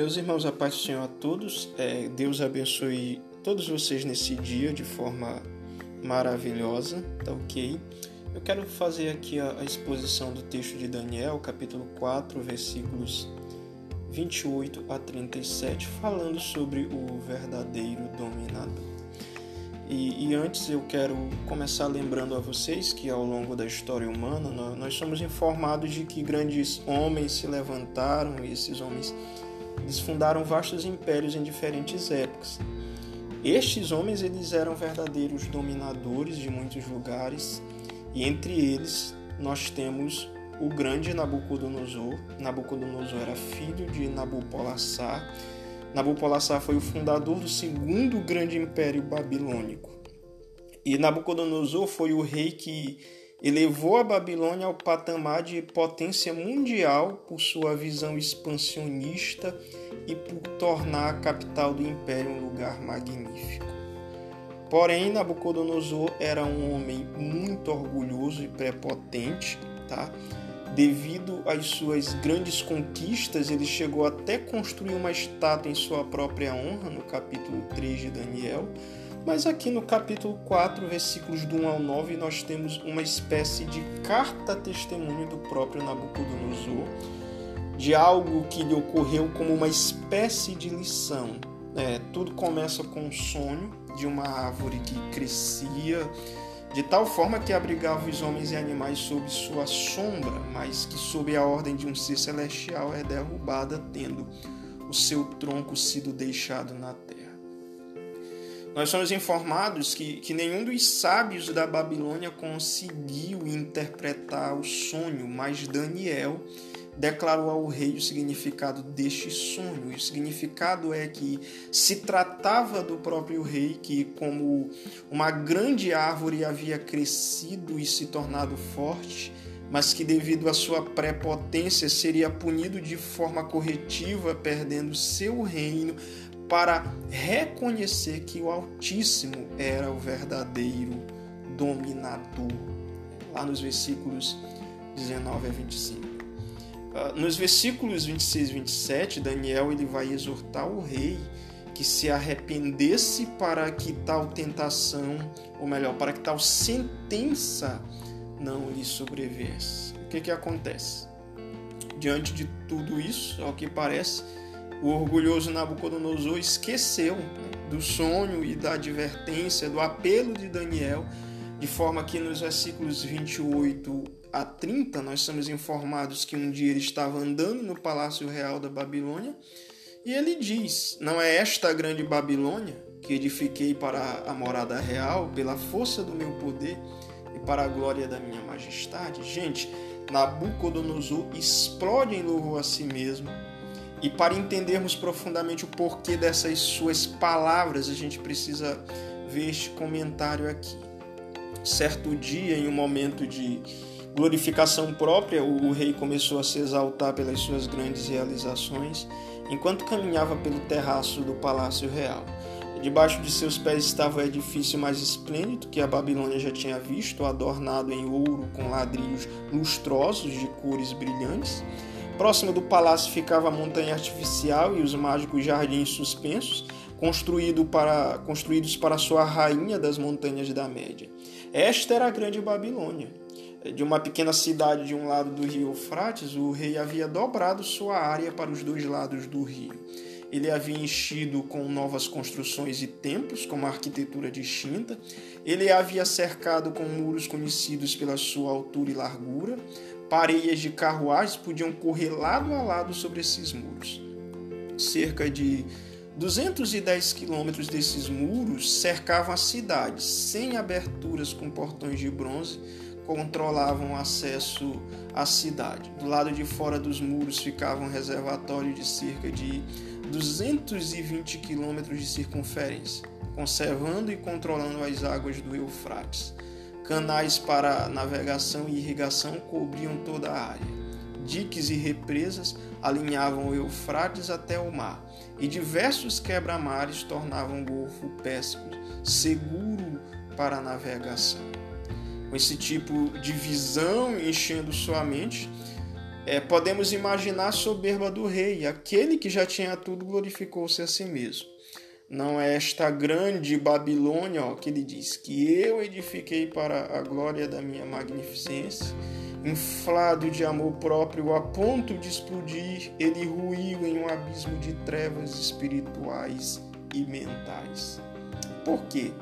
Meus irmãos, a paz do Senhor a todos. É, Deus abençoe todos vocês nesse dia de forma maravilhosa, tá ok? Eu quero fazer aqui a, a exposição do texto de Daniel, capítulo 4, versículos 28 a 37, falando sobre o verdadeiro dominador. E, e, antes eu quero começar lembrando a vocês que ao longo da história humana nós, nós somos informados de que grandes homens se levantaram e esses homens eles fundaram vastos impérios em diferentes épocas. Estes homens eles eram verdadeiros dominadores de muitos lugares e entre eles nós temos o grande Nabucodonosor. Nabucodonosor era filho de Nabopolassar Nabopolassar foi o fundador do segundo grande império babilônico. E Nabucodonosor foi o rei que elevou a Babilônia ao patamar de potência mundial por sua visão expansionista e por tornar a capital do império um lugar magnífico. Porém, Nabucodonosor era um homem muito orgulhoso e prepotente, tá? Devido às suas grandes conquistas, ele chegou até construir uma estátua em sua própria honra, no capítulo 3 de Daniel. Mas aqui no capítulo 4, versículos do 1 ao 9, nós temos uma espécie de carta-testemunho do próprio Nabucodonosor, de algo que lhe ocorreu como uma espécie de lição. É, tudo começa com um sonho de uma árvore que crescia de tal forma que abrigava os homens e animais sob sua sombra, mas que sob a ordem de um ser celestial é derrubada, tendo o seu tronco sido deixado na terra. Nós somos informados que, que nenhum dos sábios da Babilônia conseguiu interpretar o sonho, mas Daniel declarou ao rei o significado deste sonho. O significado é que se tratava do próprio rei que, como uma grande árvore, havia crescido e se tornado forte, mas que, devido à sua prepotência, seria punido de forma corretiva, perdendo seu reino, para reconhecer que o Altíssimo era o verdadeiro dominador. Lá nos versículos 19 a 25. Ah, nos versículos 26 e 27, Daniel ele vai exortar o rei que se arrependesse para que tal tentação, ou melhor, para que tal sentença não lhe sobreviesse. O que, que acontece? Diante de tudo isso, ao que parece, o orgulhoso Nabucodonosor esqueceu né, do sonho e da advertência, do apelo de Daniel, de forma que nos versículos 28 a 30, nós somos informados que um dia ele estava andando no palácio real da Babilônia e ele diz: Não é esta grande Babilônia que edifiquei para a morada real, pela força do meu poder e para a glória da minha majestade? Gente, Nabucodonosor explode em louvor a si mesmo. E para entendermos profundamente o porquê dessas suas palavras, a gente precisa ver este comentário aqui. Certo dia, em um momento de glorificação própria, o rei começou a se exaltar pelas suas grandes realizações, enquanto caminhava pelo terraço do palácio real. Debaixo de seus pés estava o edifício mais esplêndido que a Babilônia já tinha visto, adornado em ouro com ladrilhos lustrosos de cores brilhantes. Próximo do palácio ficava a montanha artificial e os mágicos jardins suspensos, construído para, construídos para sua rainha das montanhas da Média. Esta era a grande Babilônia de uma pequena cidade de um lado do rio Eufrates, o rei havia dobrado sua área para os dois lados do rio. Ele havia enchido com novas construções e templos, com uma arquitetura distinta. Ele havia cercado com muros conhecidos pela sua altura e largura. Pareias de carruagens podiam correr lado a lado sobre esses muros. Cerca de 210 quilômetros desses muros cercavam a cidade, sem aberturas com portões de bronze, controlavam o acesso à cidade. Do lado de fora dos muros ficava um reservatório de cerca de 220 quilômetros de circunferência, conservando e controlando as águas do Eufrates. Canais para navegação e irrigação cobriam toda a área. Diques e represas alinhavam o Eufrates até o mar, e diversos quebra-mares tornavam o Golfo Pérsico seguro para a navegação com esse tipo de visão enchendo sua mente, é, podemos imaginar a soberba do rei, aquele que já tinha tudo glorificou-se a si mesmo. Não é esta grande Babilônia ó, que ele diz que eu edifiquei para a glória da minha magnificência, inflado de amor próprio a ponto de explodir, ele ruiu em um abismo de trevas espirituais e mentais. Por quê?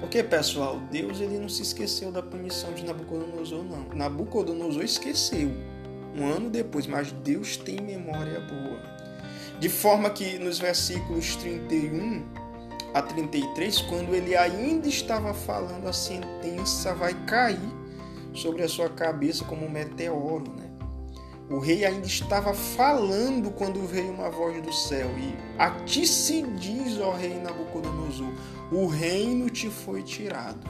Porque, pessoal, Deus ele não se esqueceu da punição de Nabucodonosor, não. Nabucodonosor esqueceu um ano depois, mas Deus tem memória boa. De forma que nos versículos 31 a 33, quando ele ainda estava falando, a sentença vai cair sobre a sua cabeça como um meteoro, né? O rei ainda estava falando quando veio uma voz do céu e a ti se diz, ó rei Nabucodonosor, o reino te foi tirado.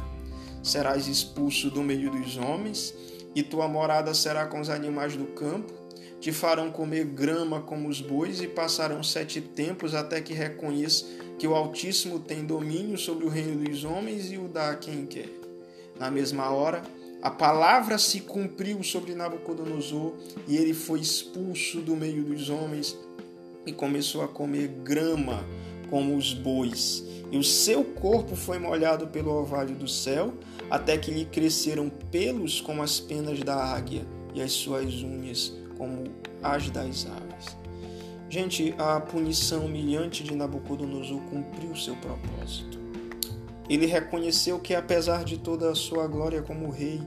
Serás expulso do meio dos homens e tua morada será com os animais do campo te farão comer grama como os bois e passarão sete tempos até que reconheça que o Altíssimo tem domínio sobre o reino dos homens e o dá a quem quer. Na mesma hora, a palavra se cumpriu sobre Nabucodonosor e ele foi expulso do meio dos homens e começou a comer grama como os bois. E o seu corpo foi molhado pelo orvalho do céu, até que lhe cresceram pelos como as penas da águia e as suas unhas como as das aves. Gente, a punição humilhante de Nabucodonosor cumpriu seu propósito. Ele reconheceu que, apesar de toda a sua glória como rei,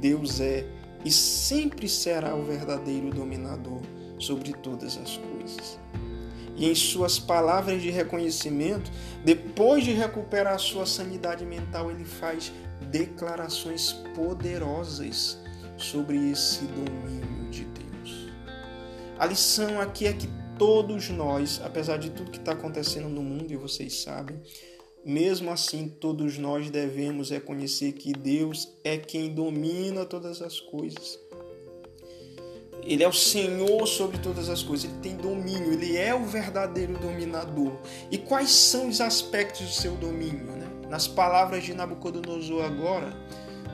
Deus é e sempre será o verdadeiro dominador sobre todas as coisas. E em suas palavras de reconhecimento, depois de recuperar sua sanidade mental, ele faz declarações poderosas sobre esse domínio. A lição aqui é que todos nós, apesar de tudo que está acontecendo no mundo, e vocês sabem, mesmo assim, todos nós devemos reconhecer que Deus é quem domina todas as coisas. Ele é o Senhor sobre todas as coisas, ele tem domínio, ele é o verdadeiro dominador. E quais são os aspectos do seu domínio? Né? Nas palavras de Nabucodonosor, agora,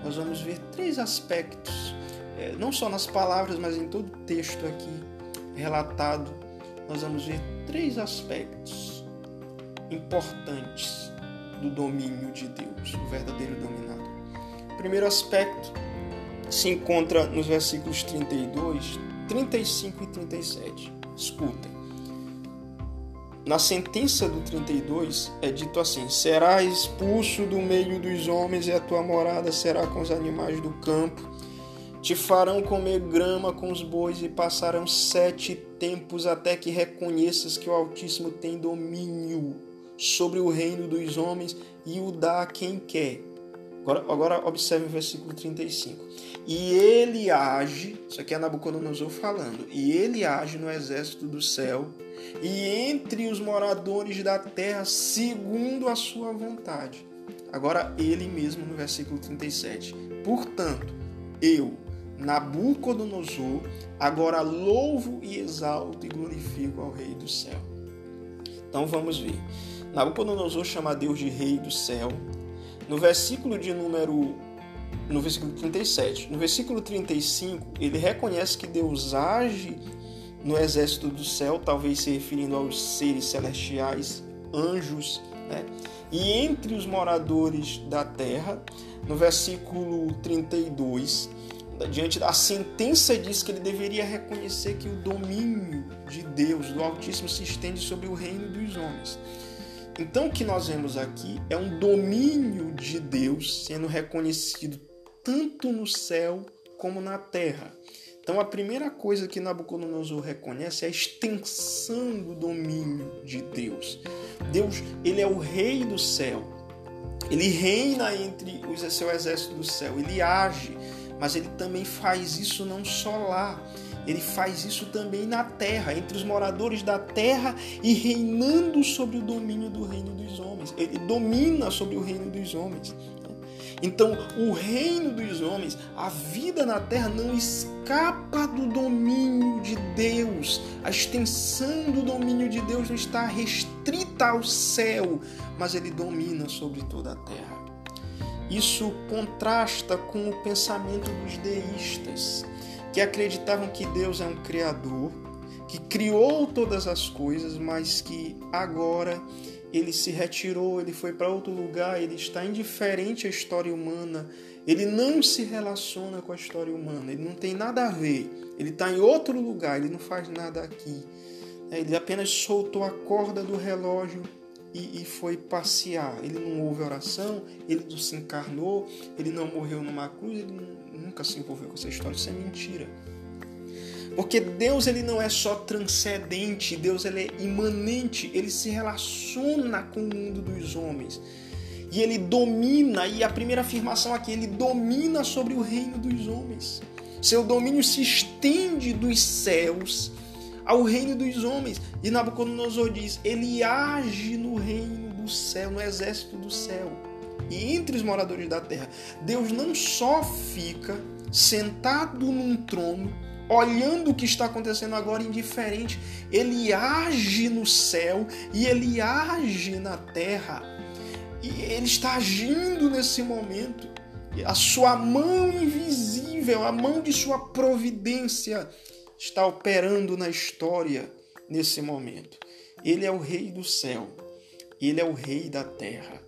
nós vamos ver três aspectos, é, não só nas palavras, mas em todo o texto aqui relatado, nós vamos ver três aspectos importantes do domínio de Deus, o verdadeiro dominador. O primeiro aspecto se encontra nos versículos 32, 35 e 37. Escutem. Na sentença do 32 é dito assim: Será expulso do meio dos homens e a tua morada será com os animais do campo te farão comer grama com os bois e passarão sete tempos até que reconheças que o Altíssimo tem domínio sobre o reino dos homens e o dá a quem quer. Agora, agora observe o versículo 35. E ele age, isso aqui é Nabucodonosor falando, e ele age no exército do céu e entre os moradores da terra segundo a sua vontade. Agora ele mesmo no versículo 37. Portanto, eu, Nabucodonosor, agora louvo e exalto e glorifico ao Rei do céu. Então vamos ver. Nabucodonosor chama Deus de Rei do céu. No versículo de número no versículo 37, no versículo 35, ele reconhece que Deus age no exército do céu, talvez se referindo aos seres celestiais, anjos, né? E entre os moradores da terra, no versículo 32, diante da sentença diz que ele deveria reconhecer que o domínio de Deus, do Altíssimo, se estende sobre o reino dos homens. Então, o que nós vemos aqui é um domínio de Deus sendo reconhecido tanto no céu como na terra. Então, a primeira coisa que Nabucodonosor reconhece é a extensão do domínio de Deus. Deus, ele é o rei do céu. Ele reina entre o seu exército do céu. Ele age mas ele também faz isso não só lá, ele faz isso também na terra, entre os moradores da terra e reinando sobre o domínio do reino dos homens. Ele domina sobre o reino dos homens. Então, o reino dos homens, a vida na terra não escapa do domínio de Deus. A extensão do domínio de Deus não está restrita ao céu, mas ele domina sobre toda a terra. Isso contrasta com o pensamento dos deístas. que acreditavam que Deus é um criador, que criou todas as coisas, mas que agora ele se retirou, ele foi para outro lugar, ele está indiferente à história humana, ele não se relaciona com a história humana, ele não tem nada a ver, ele está em outro lugar, ele não faz nada aqui. Ele apenas soltou a corda do relógio e, e, foi passear. Ele não houve oração, ele não se encarnou, ele não morreu numa cruz, ele nunca se envolveu com essa história. Isso é mentira. Porque Deus ele não é só transcendente, Deus ele é imanente, ele se relaciona com o mundo dos homens. E ele domina, e a primeira afirmação aqui, ele domina sobre o reino dos homens. Seu domínio se estende dos céus ao reino dos homens. E Nabucodonosor diz: ele age no reino do céu, no exército do céu. E entre os moradores da terra, Deus não só fica sentado num trono, olhando o que está acontecendo agora indiferente, ele age no céu e ele age na terra. E ele está agindo nesse momento. A sua mão invisível, a mão de sua providência está operando na história nesse momento. Ele é o rei do céu, ele é o rei da terra.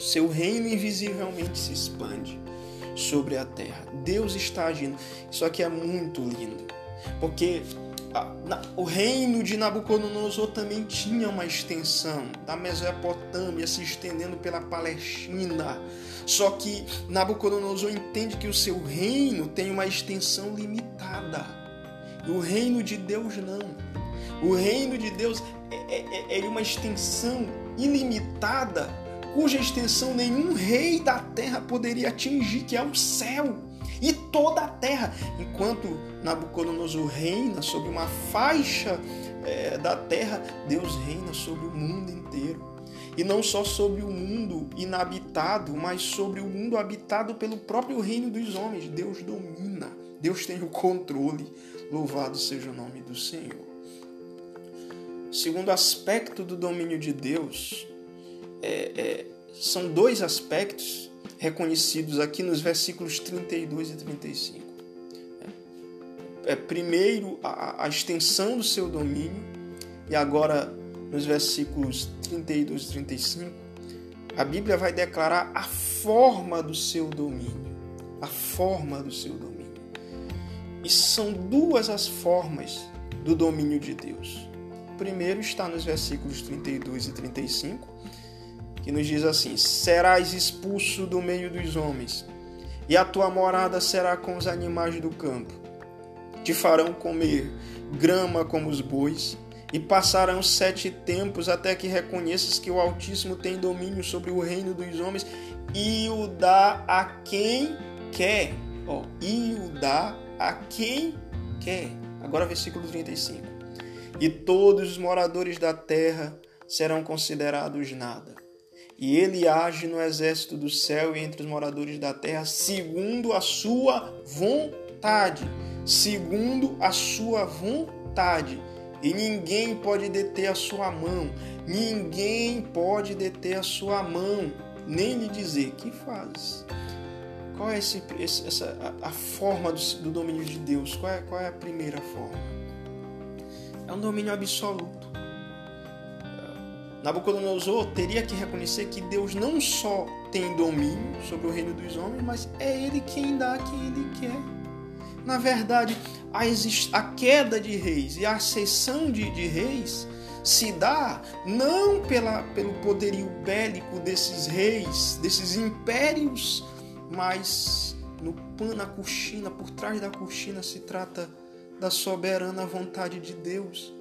Seu reino invisivelmente se expande sobre a terra. Deus está agindo. Isso aqui é muito lindo, porque o reino de Nabucodonosor também tinha uma extensão da Mesopotâmia se estendendo pela Palestina. Só que Nabucodonosor entende que o seu reino tem uma extensão limitada. O reino de Deus não. O reino de Deus é, é, é, é uma extensão ilimitada, cuja extensão nenhum rei da terra poderia atingir, que é o céu e toda a terra. Enquanto Nabucodonosor reina sobre uma faixa é, da terra, Deus reina sobre o mundo inteiro. E não só sobre o mundo inabitado, mas sobre o mundo habitado pelo próprio reino dos homens. Deus domina, Deus tem o controle. Louvado seja o nome do Senhor. Segundo aspecto do domínio de Deus, é, é, são dois aspectos reconhecidos aqui nos versículos 32 e 35. É, é, primeiro, a, a extensão do seu domínio, e agora nos versículos 32 e 35, a Bíblia vai declarar a forma do seu domínio. A forma do seu domínio. E são duas as formas do domínio de Deus. O primeiro está nos versículos 32 e 35, que nos diz assim: Serás expulso do meio dos homens, e a tua morada será com os animais do campo. Te farão comer grama como os bois, e passarão sete tempos até que reconheças que o Altíssimo tem domínio sobre o reino dos homens e o dá a quem quer. Ó, e o dá a quem quer. Agora, versículo 35. E todos os moradores da terra serão considerados nada. E ele age no exército do céu e entre os moradores da terra, segundo a sua vontade. Segundo a sua vontade. E ninguém pode deter a sua mão. Ninguém pode deter a sua mão, nem lhe dizer que fazes. Qual é esse, essa, a, a forma do, do, domínio de Deus? Qual é, qual é a primeira forma? É um domínio absoluto. Nabucodonosor teria que reconhecer que Deus não só tem domínio sobre o reino dos homens, mas é Ele quem dá quem Ele quer. Na verdade, a, a queda de reis e a ascensão de, de reis se dá não pela, pelo poderio bélico desses reis, desses impérios mas no pano, na cortina, por trás da cortina, se trata da soberana vontade de Deus.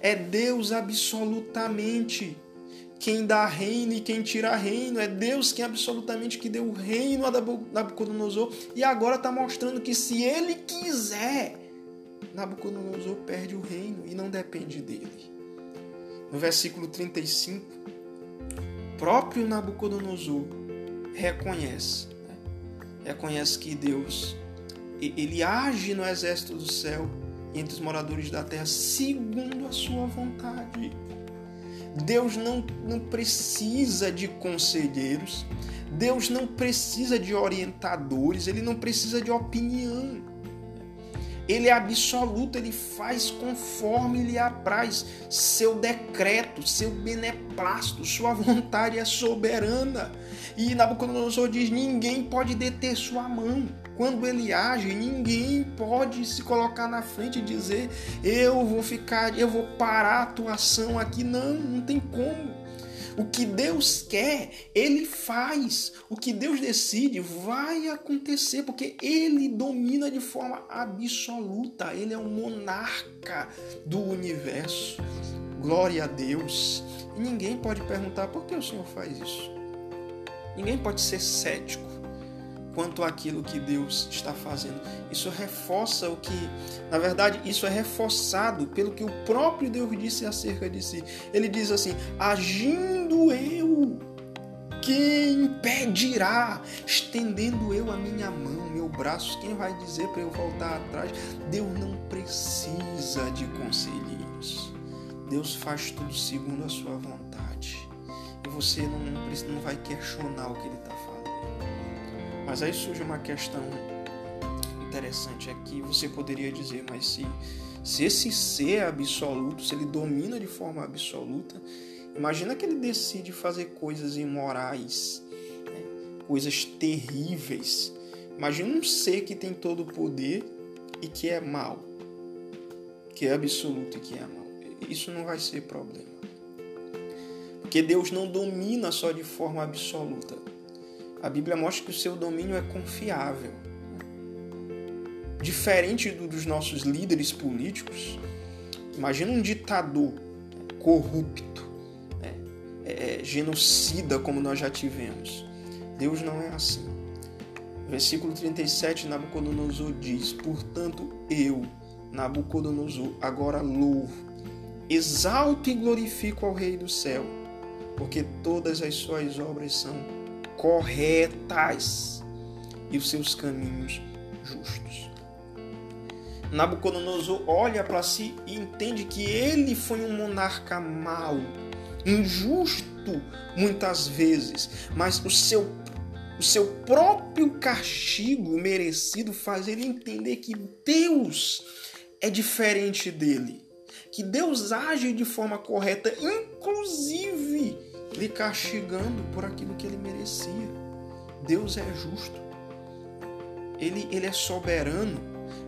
É Deus absolutamente quem dá reino e quem tira reino. É Deus quem absolutamente que deu o reino a Nabucodonosor. E agora está mostrando que se ele quiser, Nabucodonosor perde o reino e não depende dele. No versículo 35, próprio Nabucodonosor reconhece reconhece que Deus ele age no exército do céu entre os moradores da terra segundo a sua vontade. Deus não, não precisa de conselheiros, Deus não precisa de orientadores, ele não precisa de opinião. Ele é absoluto, ele faz conforme lhe apraz. Seu decreto, seu beneplácito, sua vontade é soberana. E Nabucodonosor diz: ninguém pode deter sua mão. Quando ele age, ninguém pode se colocar na frente e dizer: eu vou ficar, eu vou parar a atuação aqui. Não, não tem como. O que Deus quer, Ele faz. O que Deus decide vai acontecer, porque Ele domina de forma absoluta. Ele é o monarca do universo. Glória a Deus. E ninguém pode perguntar por que o Senhor faz isso. Ninguém pode ser cético quanto àquilo que Deus está fazendo. Isso reforça o que, na verdade, isso é reforçado pelo que o próprio Deus disse acerca de si. Ele diz assim: agindo eu, quem impedirá? Estendendo eu a minha mão, meu braço, quem vai dizer para eu voltar atrás? Deus não precisa de conselheiros. Deus faz tudo segundo a sua vontade. E você não, não vai questionar o que ele está fazendo. Mas aí surge uma questão interessante aqui. Você poderia dizer, mas se, se esse ser é absoluto, se ele domina de forma absoluta, imagina que ele decide fazer coisas imorais, né? coisas terríveis. Imagina um ser que tem todo o poder e que é mal, que é absoluto e que é mal. Isso não vai ser problema. Porque Deus não domina só de forma absoluta a Bíblia mostra que o seu domínio é confiável. Diferente do, dos nossos líderes políticos, imagina um ditador corrupto, né? é, é, genocida como nós já tivemos. Deus não é assim. Versículo 37, Nabucodonosor diz: Portanto, eu, Nabucodonosor, agora louvo, exalto e glorifico ao Rei do céu, porque todas as suas obras são corretas e os seus caminhos justos. Nabucodonosor olha para si e entende que ele foi um monarca mau, injusto muitas vezes, mas o seu o seu próprio castigo merecido faz ele entender que Deus é diferente dele, que Deus age de forma correta, inclusive lhe castigando por aquilo que ele merecia. Deus é justo. Ele, ele é soberano,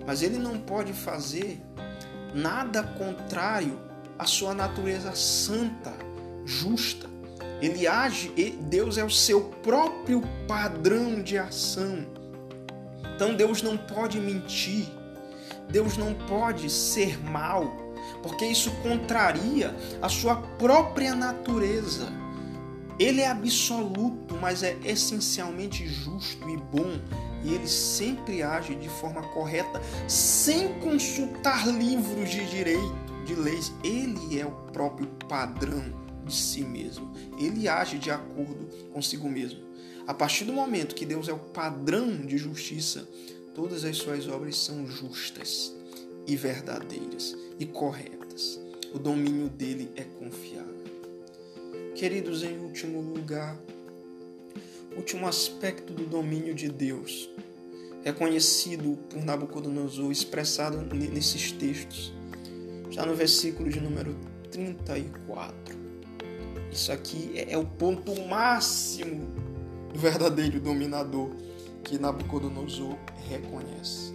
mas ele não pode fazer nada contrário à sua natureza santa, justa. Ele age, Deus é o seu próprio padrão de ação. Então Deus não pode mentir, Deus não pode ser mal, porque isso contraria a sua própria natureza. Ele é absoluto, mas é essencialmente justo e bom, e ele sempre age de forma correta, sem consultar livros de direito, de leis. Ele é o próprio padrão de si mesmo. Ele age de acordo consigo mesmo. A partir do momento que Deus é o padrão de justiça, todas as suas obras são justas e verdadeiras e corretas. O domínio dele é confiável. Queridos, em último lugar, último aspecto do domínio de Deus, reconhecido por Nabucodonosor, expressado nesses textos, já no versículo de número 34. Isso aqui é, é o ponto máximo do verdadeiro dominador que Nabucodonosor reconhece.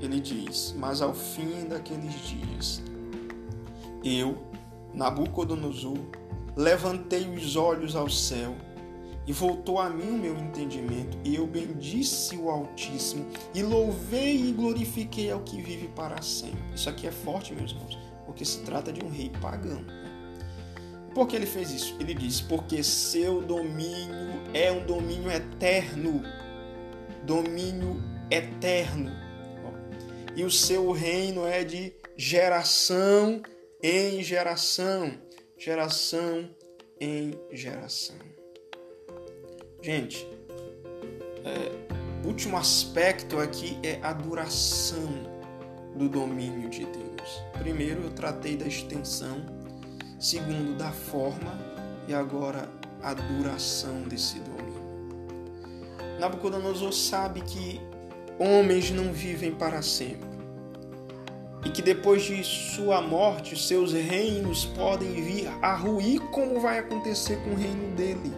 Ele diz: Mas ao fim daqueles dias, eu, Nabucodonosor, levantei os olhos ao céu e voltou a mim o meu entendimento, e eu bendisse o Altíssimo, e louvei e glorifiquei ao que vive para sempre. Isso aqui é forte, meus irmãos, porque se trata de um rei pagão. Né? Por que ele fez isso? Ele diz: porque seu domínio é um domínio eterno. Domínio eterno. E o seu reino é de geração em geração geração em geração. Gente, é, último aspecto aqui é a duração do domínio de Deus. Primeiro eu tratei da extensão, segundo da forma e agora a duração desse domínio. Nabucodonosor sabe que homens não vivem para sempre e que depois de sua morte seus reinos podem vir a ruir, como vai acontecer com o reino dele,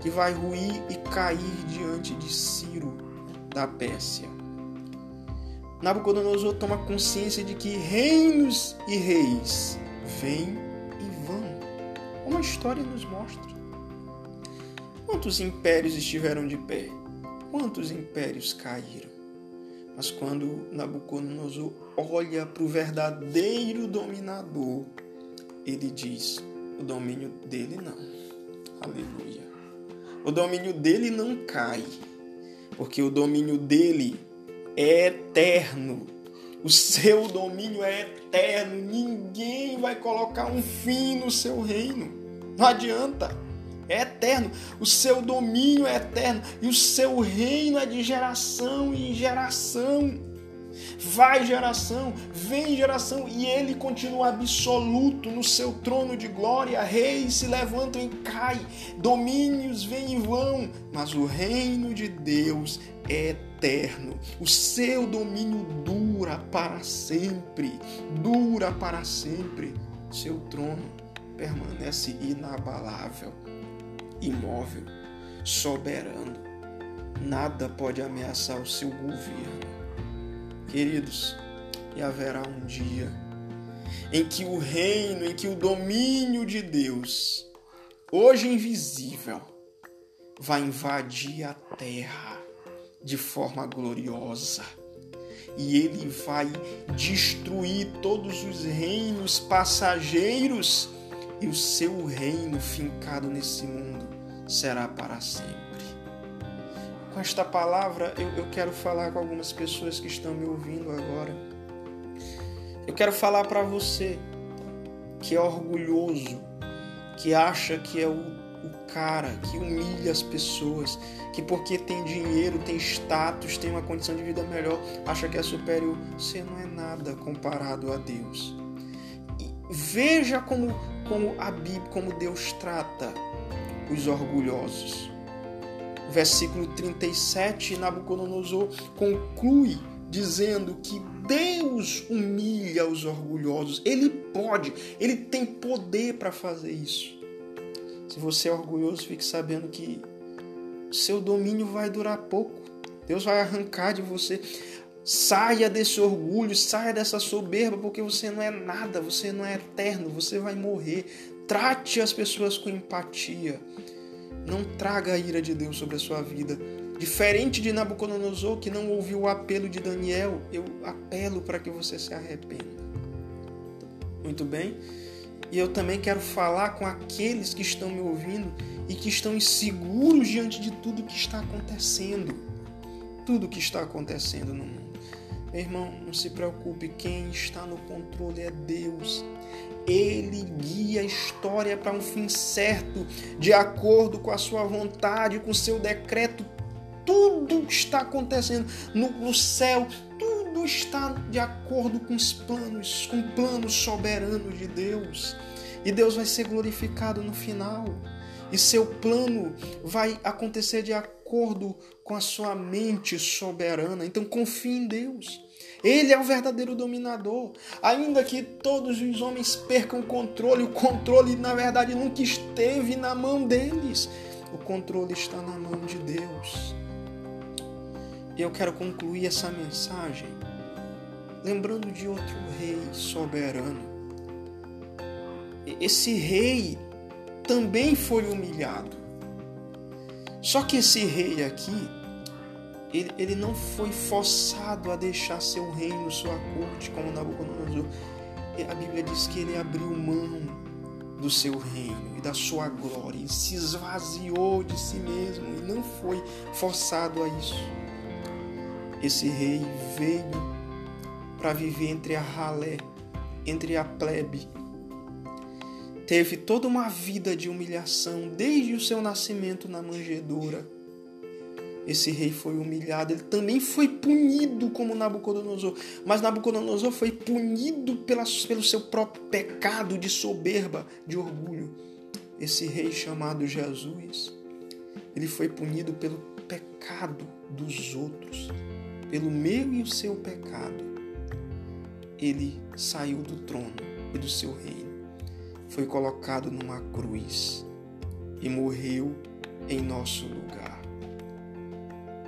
que vai ruir e cair diante de Ciro da Pérsia. Nabucodonosor toma consciência de que reinos e reis vêm e vão, como a história nos mostra. Quantos impérios estiveram de pé? Quantos impérios caíram? Mas quando Nabucodonosor olha para o verdadeiro dominador, ele diz: o domínio dele não. Aleluia. O domínio dele não cai, porque o domínio dele é eterno. O seu domínio é eterno. Ninguém vai colocar um fim no seu reino. Não adianta é eterno, o seu domínio é eterno e o seu reino é de geração em geração. Vai geração, vem geração, e ele continua absoluto no seu trono de glória. Reis se levantam e caem, domínios vêm e vão, mas o reino de Deus é eterno. O seu domínio dura para sempre, dura para sempre. Seu trono permanece inabalável imóvel, soberano. Nada pode ameaçar o seu governo. Queridos, e haverá um dia em que o reino, em que o domínio de Deus, hoje invisível, vai invadir a terra de forma gloriosa. E ele vai destruir todos os reinos passageiros e o seu reino fincado nesse mundo será para sempre. Com esta palavra, eu, eu quero falar com algumas pessoas que estão me ouvindo agora. Eu quero falar para você que é orgulhoso, que acha que é o, o cara, que humilha as pessoas, que porque tem dinheiro, tem status, tem uma condição de vida melhor, acha que é superior. Você não é nada comparado a Deus. E veja como, como a Bíblia, como Deus trata os orgulhosos. Versículo 37, Nabucodonosor conclui dizendo que Deus humilha os orgulhosos. Ele pode, ele tem poder para fazer isso. Se você é orgulhoso, fique sabendo que seu domínio vai durar pouco. Deus vai arrancar de você. Saia desse orgulho, saia dessa soberba, porque você não é nada, você não é eterno, você vai morrer. Trate as pessoas com empatia. Não traga a ira de Deus sobre a sua vida. Diferente de Nabucodonosor, que não ouviu o apelo de Daniel, eu apelo para que você se arrependa. Muito bem? E eu também quero falar com aqueles que estão me ouvindo e que estão inseguros diante de tudo que está acontecendo. Tudo que está acontecendo no mundo. Meu irmão, não se preocupe, quem está no controle é Deus. Ele guia a história para um fim certo, de acordo com a sua vontade, com o seu decreto. Tudo está acontecendo no, no céu, tudo está de acordo com os planos, com o plano soberano de Deus. E Deus vai ser glorificado no final. E seu plano vai acontecer de acordo com a sua mente soberana. Então confie em Deus. Ele é o verdadeiro dominador. Ainda que todos os homens percam o controle, o controle na verdade nunca esteve na mão deles. O controle está na mão de Deus. E eu quero concluir essa mensagem lembrando de outro rei soberano. Esse rei também foi humilhado. Só que esse rei aqui ele, ele não foi forçado a deixar seu reino, sua corte, como Nabucodonosor. A Bíblia diz que ele abriu mão do seu reino e da sua glória, e se esvaziou de si mesmo e não foi forçado a isso. Esse rei veio para viver entre a ralé, entre a plebe. Teve toda uma vida de humilhação desde o seu nascimento na manjedoura esse rei foi humilhado, ele também foi punido como Nabucodonosor. Mas Nabucodonosor foi punido pela, pelo seu próprio pecado de soberba, de orgulho. Esse rei chamado Jesus, ele foi punido pelo pecado dos outros, pelo meu e o seu pecado, ele saiu do trono e do seu reino, foi colocado numa cruz e morreu em nosso lugar.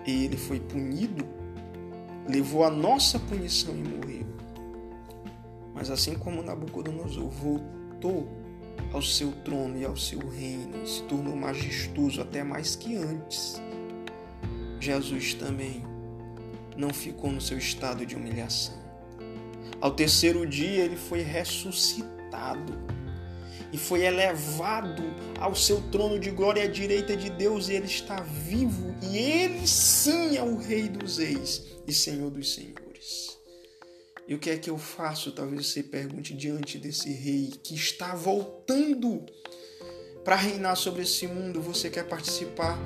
Ele foi punido, levou a nossa punição e morreu. Mas assim como Nabucodonosor voltou ao seu trono e ao seu reino, se tornou majestoso até mais que antes, Jesus também não ficou no seu estado de humilhação. Ao terceiro dia ele foi ressuscitado e foi elevado ao seu trono de glória à direita de Deus, e ele está vivo, e ele sim é o Rei dos Reis e Senhor dos Senhores. E o que é que eu faço? Talvez você pergunte diante desse rei que está voltando para reinar sobre esse mundo. Você quer participar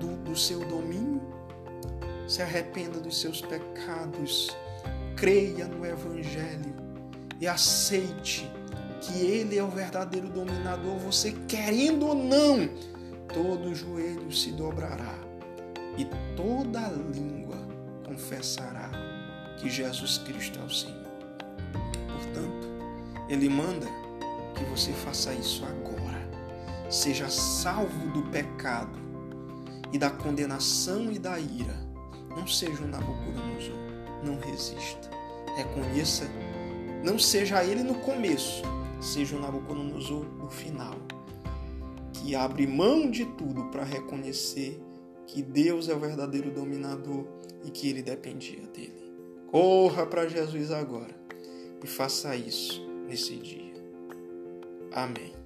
do, do seu domínio? Se arrependa dos seus pecados, creia no Evangelho e aceite que Ele é o verdadeiro dominador. Você querendo ou não, todo joelho se dobrará e toda língua confessará que Jesus Cristo é o Senhor. Portanto, Ele manda que você faça isso agora. Seja salvo do pecado e da condenação e da ira. Não seja um Nabucodonosor. Não resista. Reconheça. Não seja ele no começo, seja um Nabucodonosor no final. Que abre mão de tudo para reconhecer que Deus é o verdadeiro dominador e que ele dependia dele. Corra para Jesus agora e faça isso nesse dia. Amém.